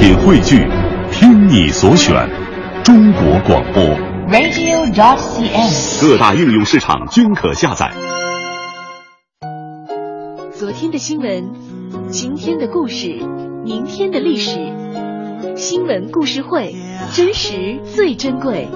品汇聚，听你所选，中国广播。radio.dot.cn，。各大应用市场均可下载。昨天的新闻，今天的故事，明天的历史，新闻故事会，真实最珍贵。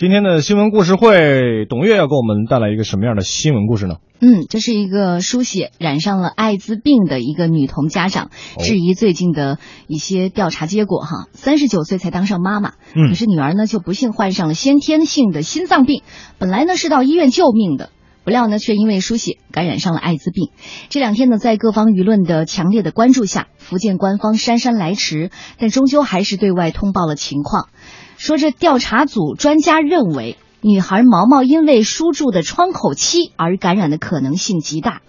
今天的新闻故事会，董月要给我们带来一个什么样的新闻故事呢？嗯，这是一个书写染上了艾滋病的一个女童家长哦质疑最近的一些调查结果哈。三十九岁才当上妈妈，嗯可是女儿呢就不幸患上了先天性的心脏病，本来呢是到医院救命的。不料呢，却因为输血感染上了艾滋病。这两天呢，在各方舆论的强烈的关注下，福建官方姗姗来迟，但终究还是对外通报了情况，说这调查组专家认为，女孩毛毛因为输注的窗口期而感染的可能性极大。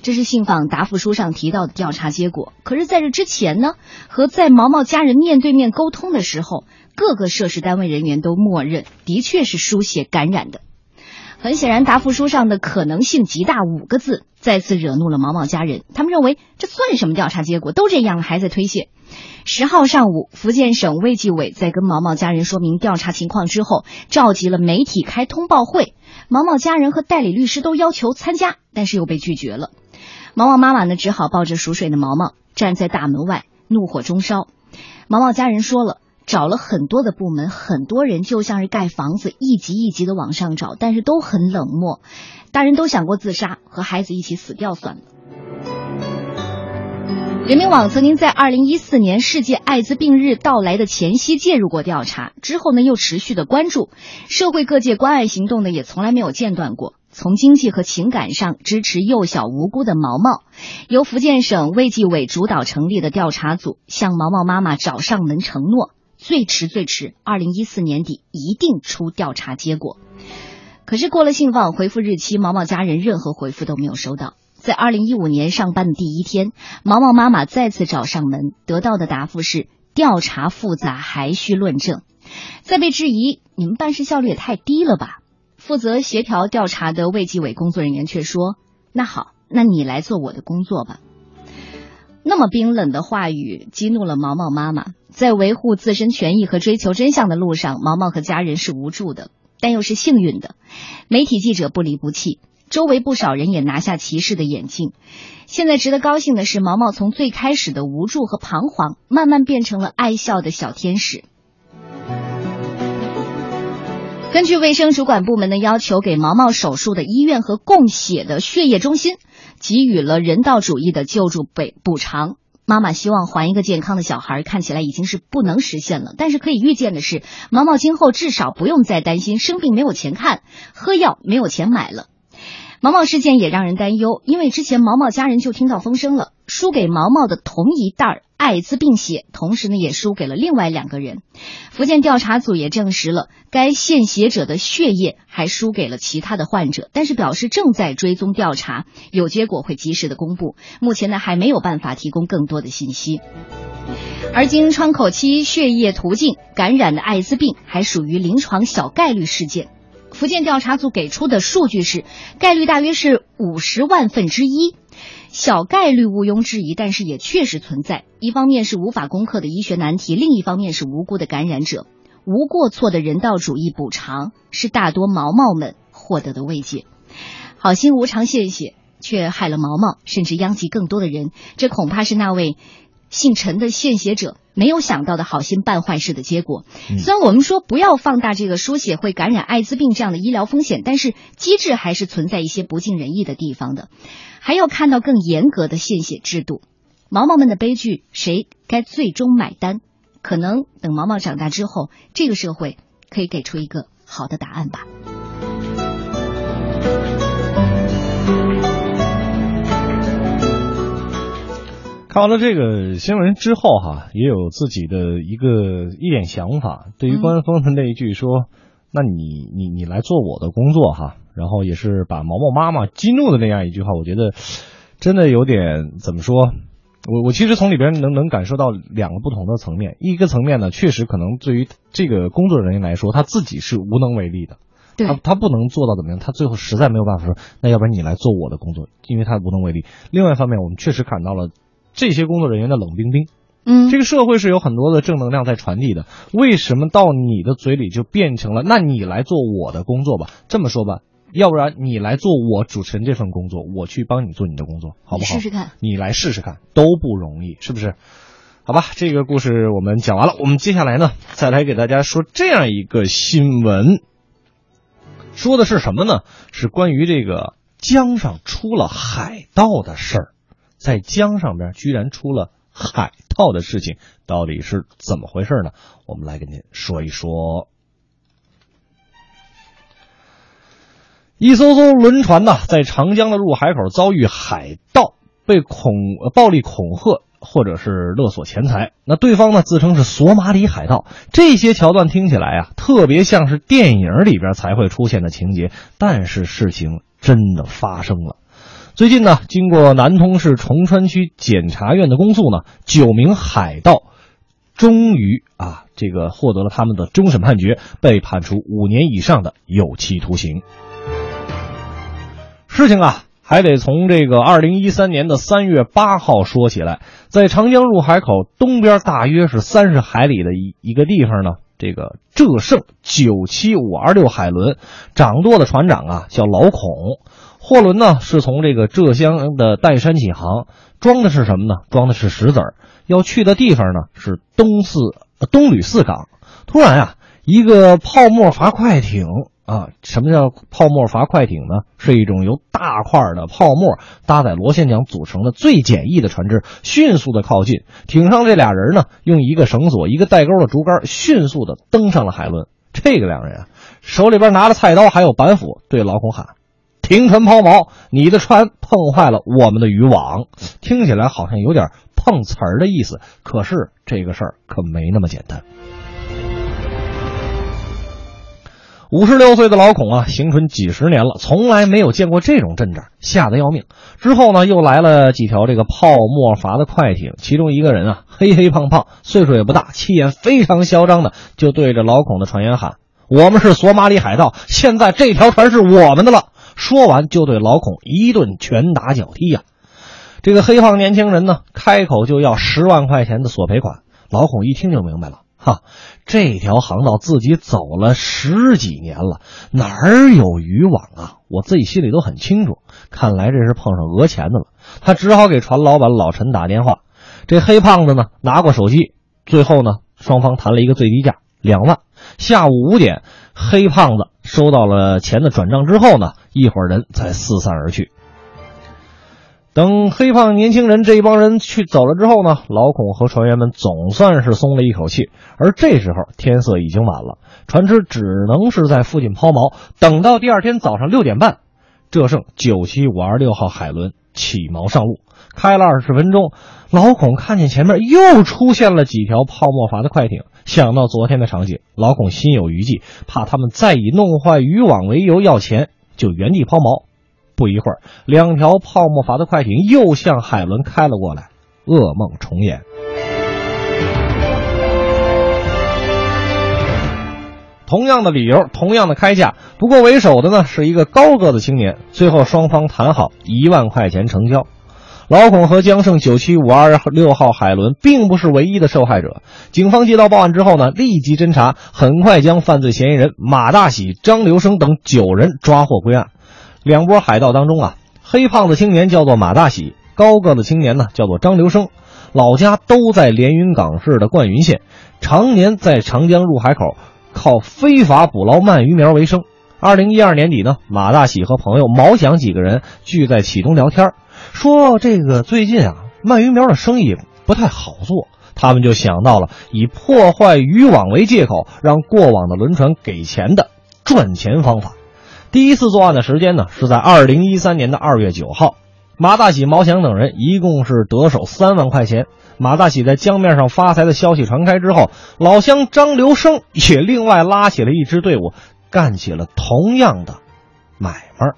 这是信访答复书上提到的调查结果。可是，在这之前呢，和在毛毛家人面对面沟通的时候，各个涉事单位人员都默认的确是输血感染的。很显然，答复书上的可能性极大五个字再次惹怒了毛毛家人。他们认为这算什么调查结果？都这样了还在推卸。十号上午，福建省卫计委在跟毛毛家人说明调查情况之后，召集了媒体开通报会。毛毛家人和代理律师都要求参加，但是又被拒绝了。毛毛妈妈呢，只好抱着熟睡的毛毛站在大门外，怒火中烧。毛毛家人说了。找了很多的部门，很多人就像是盖房子，一级一级的往上找，但是都很冷漠。大人都想过自杀，和孩子一起死掉算了。人民网曾经在二零一四年世界艾滋病日到来的前夕介入过调查，之后呢又持续的关注，社会各界关爱行动呢也从来没有间断过。从经济和情感上支持幼小无辜的毛毛，由福建省卫计委主导成立的调查组向毛毛妈妈找上门承诺。最迟最迟，二零一四年底一定出调查结果。可是过了信访回复日期，毛毛家人任何回复都没有收到。在二零一五年上班的第一天，毛毛妈妈再次找上门，得到的答复是调查复杂，还需论证。在被质疑，你们办事效率也太低了吧？负责协调调查的卫计委工作人员却说：“那好，那你来做我的工作吧。”那么冰冷的话语激怒了毛毛妈妈。在维护自身权益和追求真相的路上，毛毛和家人是无助的，但又是幸运的。媒体记者不离不弃，周围不少人也拿下歧视的眼镜。现在值得高兴的是，毛毛从最开始的无助和彷徨，慢慢变成了爱笑的小天使。根据卫生主管部门的要求，给毛毛手术的医院和供血的血液中心给予了人道主义的救助补补偿。妈妈希望还一个健康的小孩，看起来已经是不能实现了。但是可以预见的是，毛毛今后至少不用再担心生病没有钱看，喝药没有钱买了。毛毛事件也让人担忧，因为之前毛毛家人就听到风声了，输给毛毛的同一袋儿艾滋病血，同时呢也输给了另外两个人。福建调查组也证实了，该献血者的血液还输给了其他的患者，但是表示正在追踪调查，有结果会及时的公布。目前呢还没有办法提供更多的信息。而经窗口期血液途径感染的艾滋病还属于临床小概率事件。福建调查组给出的数据是，概率大约是五十万分之一，小概率毋庸置疑，但是也确实存在。一方面是无法攻克的医学难题，另一方面是无辜的感染者。无过错的人道主义补偿是大多毛毛们获得的慰藉。好心无偿献血，却害了毛毛，甚至殃及更多的人。这恐怕是那位姓陈的献血者没有想到的好心办坏事的结果。虽然我们说不要放大这个输血会感染艾滋病这样的医疗风险，但是机制还是存在一些不尽人意的地方的，还要看到更严格的献血制度。毛毛们的悲剧，谁该最终买单？可能等毛毛长大之后，这个社会可以给出一个好的答案吧。看完了这个新闻之后，哈，也有自己的一个一点想法。对于官方的那一句说：“那你你你来做我的工作，哈。”然后也是把毛毛妈妈激怒的那样一句话，我觉得真的有点怎么说？我我其实从里边能能感受到两个不同的层面。一个层面呢，确实可能对于这个工作人员来说，他自己是无能为力的。他他不能做到怎么样？他最后实在没有办法说，那要不然你来做我的工作，因为他无能为力。另外一方面，我们确实看到了这些工作人员的冷冰冰。嗯，这个社会是有很多的正能量在传递的，为什么到你的嘴里就变成了那你来做我的工作吧？这么说吧，要不然你来做我主持人这份工作，我去帮你做你的工作，好不好？你试试看，你来试试看，都不容易，是不是？好吧，这个故事我们讲完了，我们接下来呢，再来给大家说这样一个新闻，说的是什么呢？是关于这个江上出了海盗的事儿，在江上边居然出了海盗的事情，到底是怎么回事呢？我们来跟您说一说。一艘艘轮船呢，在长江的入海口遭遇海盗，被恐暴力恐吓或者是勒索钱财。那对方呢自称是索马里海盗。这些桥段听起来啊，特别像是电影里边才会出现的情节，但是事情真的发生了。最近呢，经过南通市崇川区检察院的公诉呢，九名海盗终于啊，这个获得了他们的终审判决，被判处五年以上的有期徒刑。事情啊，还得从这个二零一三年的三月八号说起来。在长江入海口东边大约是三十海里的一一个地方呢，这个浙盛九七五二六海轮掌舵的船长啊叫老孔，货轮呢是从这个浙江的岱山起航，装的是什么呢？装的是石子儿，要去的地方呢是东四东吕四港。突然啊，一个泡沫筏快艇。啊，什么叫泡沫筏快艇呢？是一种由大块的泡沫搭载螺旋桨组成的最简易的船只，迅速的靠近。艇上这俩人呢，用一个绳索、一个带钩的竹竿，迅速的登上了海轮。这个两人啊，手里边拿着菜刀，还有板斧，对老孔喊：“停船抛锚！你的船碰坏了我们的渔网。”听起来好像有点碰瓷儿的意思，可是这个事儿可没那么简单。五十六岁的老孔啊，行船几十年了，从来没有见过这种阵仗，吓得要命。之后呢，又来了几条这个泡沫筏的快艇，其中一个人啊，黑黑胖胖，岁数也不大，气焰非常嚣张的，就对着老孔的船员喊：“我们是索马里海盗，现在这条船是我们的了。”说完就对老孔一顿拳打脚踢呀。这个黑胖年轻人呢，开口就要十万块钱的索赔款。老孔一听就明白了。哈，这条航道自己走了十几年了，哪儿有渔网啊？我自己心里都很清楚。看来这是碰上讹钱的了。他只好给船老板老陈打电话。这黑胖子呢，拿过手机，最后呢，双方谈了一个最低价两万。下午五点，黑胖子收到了钱的转账之后呢，一伙人才四散而去。等黑胖年轻人这一帮人去走了之后呢，老孔和船员们总算是松了一口气。而这时候天色已经晚了，船只只能是在附近抛锚，等到第二天早上六点半，浙盛九七五二六号海轮起锚上路。开了二十分钟，老孔看见前面又出现了几条泡沫筏的快艇，想到昨天的场景，老孔心有余悸，怕他们再以弄坏渔网为由要钱，就原地抛锚。不一会儿，两条泡沫筏的快艇又向海伦开了过来，噩梦重演。同样的理由，同样的开价，不过为首的呢是一个高个子青年。最后双方谈好一万块钱成交。老孔和江盛九七五二六号海轮并不是唯一的受害者。警方接到报案之后呢，立即侦查，很快将犯罪嫌疑人马大喜、张留生等九人抓获归案。两波海盗当中啊，黑胖子青年叫做马大喜，高个子青年呢叫做张留生，老家都在连云港市的灌云县，常年在长江入海口靠非法捕捞鳗鱼苗为生。二零一二年底呢，马大喜和朋友毛响几个人聚在启东聊天，说这个最近啊，鳗鱼苗的生意不太好做，他们就想到了以破坏渔网为借口，让过往的轮船给钱的赚钱方法。第一次作案的时间呢，是在二零一三年的二月九号。马大喜、毛祥等人一共是得手三万块钱。马大喜在江面上发财的消息传开之后，老乡张留生也另外拉起了一支队伍，干起了同样的买卖。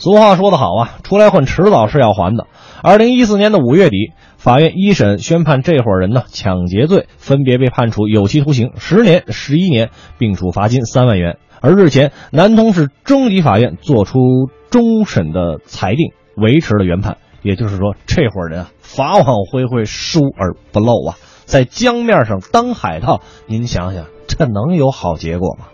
俗话说得好啊，出来混迟早是要还的。二零一四年的五月底，法院一审宣判这伙人呢抢劫罪，分别被判处有期徒刑十年、十一年，并处罚金三万元。而日前，南通市中级法院作出终审的裁定，维持了原判。也就是说，这伙人啊，法网恢恢，疏而不漏啊，在江面上当海盗，您想想，这能有好结果吗？